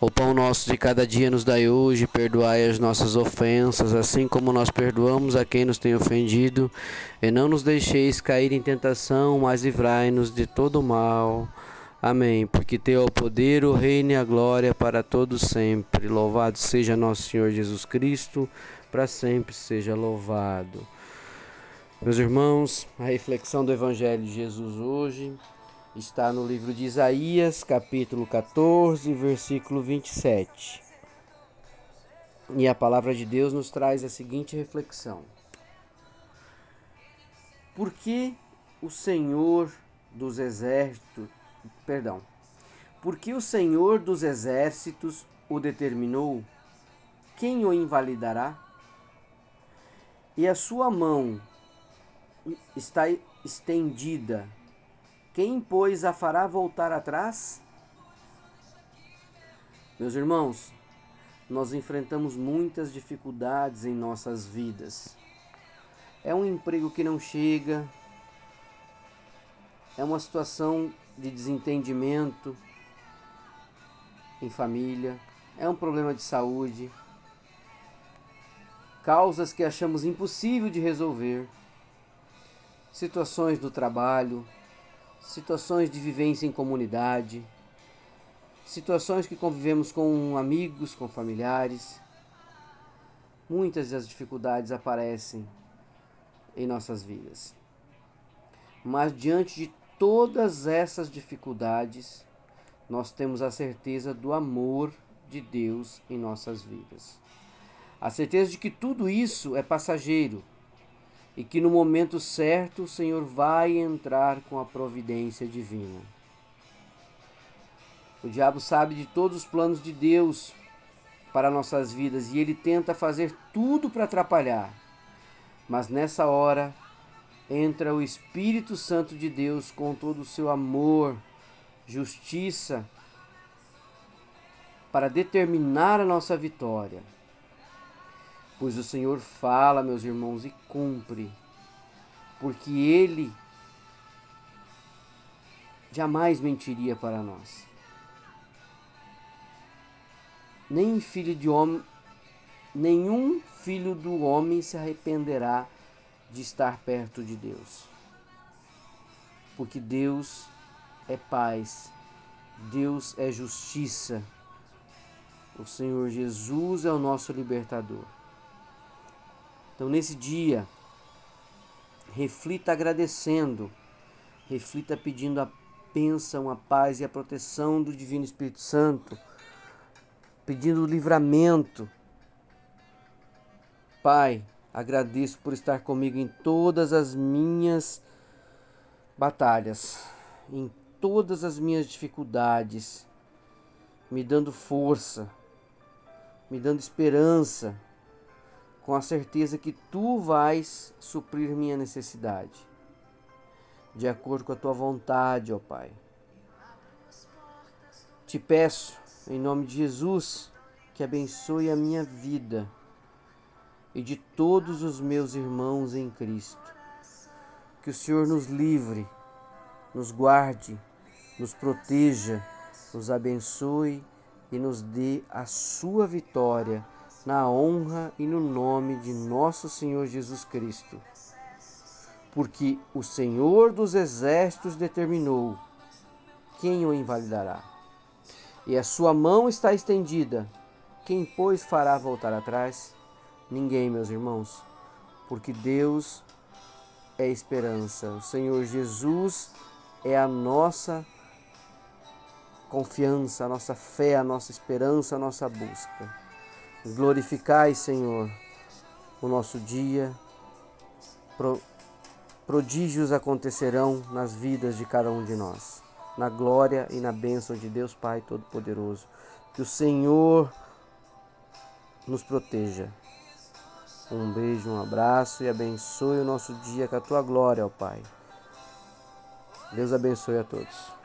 O pão nosso de cada dia nos dai hoje, perdoai as nossas ofensas, assim como nós perdoamos a quem nos tem ofendido, e não nos deixeis cair em tentação, mas livrai-nos de todo mal. Amém. Porque teu é o poder, o reino e a glória para todos sempre. Louvado seja nosso Senhor Jesus Cristo, para sempre seja louvado. Meus irmãos, a reflexão do Evangelho de Jesus hoje está no livro de Isaías, capítulo 14, versículo 27. E a palavra de Deus nos traz a seguinte reflexão: Por que o Senhor dos exércitos, perdão, por que o Senhor dos exércitos o determinou? Quem o invalidará? E a sua mão está estendida quem, pois, a fará voltar atrás? Meus irmãos, nós enfrentamos muitas dificuldades em nossas vidas. É um emprego que não chega, é uma situação de desentendimento em família, é um problema de saúde, causas que achamos impossível de resolver, situações do trabalho, situações de vivência em comunidade, situações que convivemos com amigos, com familiares. Muitas das dificuldades aparecem em nossas vidas. Mas diante de todas essas dificuldades, nós temos a certeza do amor de Deus em nossas vidas. A certeza de que tudo isso é passageiro, e que no momento certo o Senhor vai entrar com a providência divina. O diabo sabe de todos os planos de Deus para nossas vidas e ele tenta fazer tudo para atrapalhar. Mas nessa hora entra o Espírito Santo de Deus com todo o seu amor, justiça, para determinar a nossa vitória. Pois o Senhor fala, meus irmãos, e cumpre, porque Ele jamais mentiria para nós. Nem filho de homem, nenhum filho do homem se arrependerá de estar perto de Deus. Porque Deus é paz, Deus é justiça. O Senhor Jesus é o nosso libertador. Então, nesse dia, reflita agradecendo, reflita pedindo a bênção, a paz e a proteção do Divino Espírito Santo, pedindo o livramento. Pai, agradeço por estar comigo em todas as minhas batalhas, em todas as minhas dificuldades, me dando força, me dando esperança com a certeza que tu vais suprir minha necessidade, de acordo com a tua vontade, ó Pai. Te peço, em nome de Jesus, que abençoe a minha vida e de todos os meus irmãos em Cristo. Que o Senhor nos livre, nos guarde, nos proteja, nos abençoe e nos dê a sua vitória na honra e no nome de nosso Senhor Jesus Cristo. Porque o Senhor dos Exércitos determinou quem o invalidará. E a sua mão está estendida. Quem, pois, fará voltar atrás? Ninguém, meus irmãos, porque Deus é esperança. O Senhor Jesus é a nossa confiança, a nossa fé, a nossa esperança, a nossa busca. Glorificai, Senhor, o nosso dia. Pro, prodígios acontecerão nas vidas de cada um de nós. Na glória e na bênção de Deus Pai Todo-Poderoso. Que o Senhor nos proteja. Um beijo, um abraço e abençoe o nosso dia com a tua glória, ó Pai. Deus abençoe a todos.